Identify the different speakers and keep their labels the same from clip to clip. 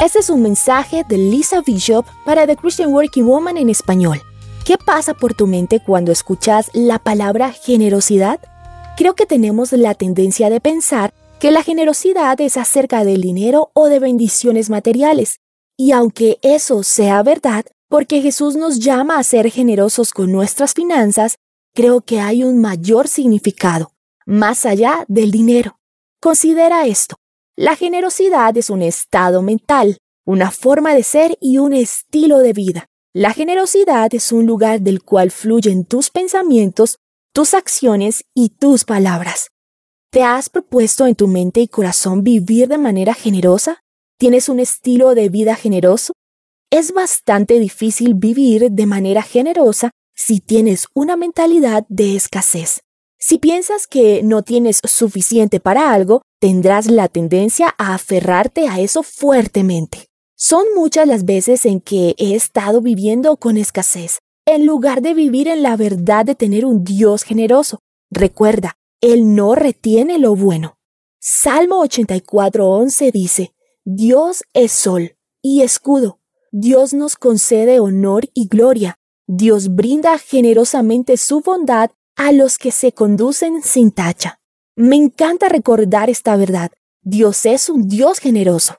Speaker 1: Este es un mensaje de Lisa Bishop para The Christian Working Woman en español. ¿Qué pasa por tu mente cuando escuchas la palabra generosidad? Creo que tenemos la tendencia de pensar que la generosidad es acerca del dinero o de bendiciones materiales. Y aunque eso sea verdad, porque Jesús nos llama a ser generosos con nuestras finanzas, creo que hay un mayor significado, más allá del dinero. Considera esto. La generosidad es un estado mental, una forma de ser y un estilo de vida. La generosidad es un lugar del cual fluyen tus pensamientos, tus acciones y tus palabras. ¿Te has propuesto en tu mente y corazón vivir de manera generosa? ¿Tienes un estilo de vida generoso? Es bastante difícil vivir de manera generosa si tienes una mentalidad de escasez. Si piensas que no tienes suficiente para algo, tendrás la tendencia a aferrarte a eso fuertemente. Son muchas las veces en que he estado viviendo con escasez, en lugar de vivir en la verdad de tener un Dios generoso. Recuerda, Él no retiene lo bueno. Salmo 84.11 dice, Dios es sol y escudo. Dios nos concede honor y gloria. Dios brinda generosamente su bondad a los que se conducen sin tacha. Me encanta recordar esta verdad. Dios es un Dios generoso.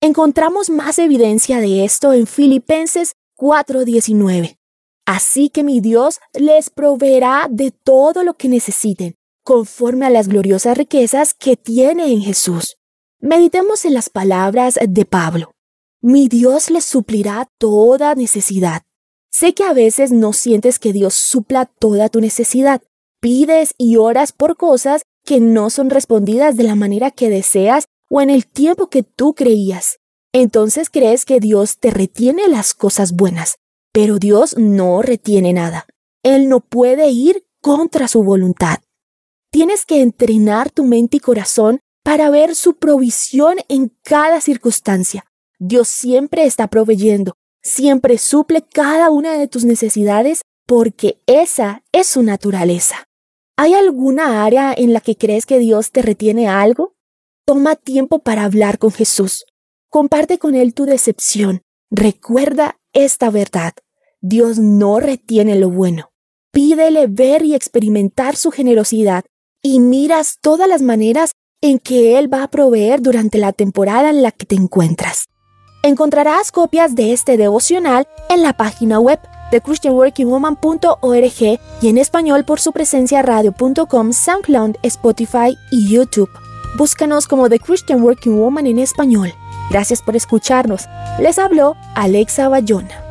Speaker 1: Encontramos más evidencia de esto en Filipenses 4:19. Así que mi Dios les proveerá de todo lo que necesiten, conforme a las gloriosas riquezas que tiene en Jesús. Meditemos en las palabras de Pablo. Mi Dios les suplirá toda necesidad Sé que a veces no sientes que Dios supla toda tu necesidad. Pides y oras por cosas que no son respondidas de la manera que deseas o en el tiempo que tú creías. Entonces crees que Dios te retiene las cosas buenas, pero Dios no retiene nada. Él no puede ir contra su voluntad. Tienes que entrenar tu mente y corazón para ver su provisión en cada circunstancia. Dios siempre está proveyendo, siempre suple cada una de tus necesidades porque esa es su naturaleza. ¿Hay alguna área en la que crees que Dios te retiene algo? Toma tiempo para hablar con Jesús. Comparte con Él tu decepción. Recuerda esta verdad. Dios no retiene lo bueno. Pídele ver y experimentar su generosidad y miras todas las maneras en que Él va a proveer durante la temporada en la que te encuentras. Encontrarás copias de este devocional en la página web de christianworkingwoman.org y en español por su presencia radio.com, SoundCloud, Spotify y YouTube. Búscanos como The Christian Working Woman en español. Gracias por escucharnos. Les habló Alexa Bayona.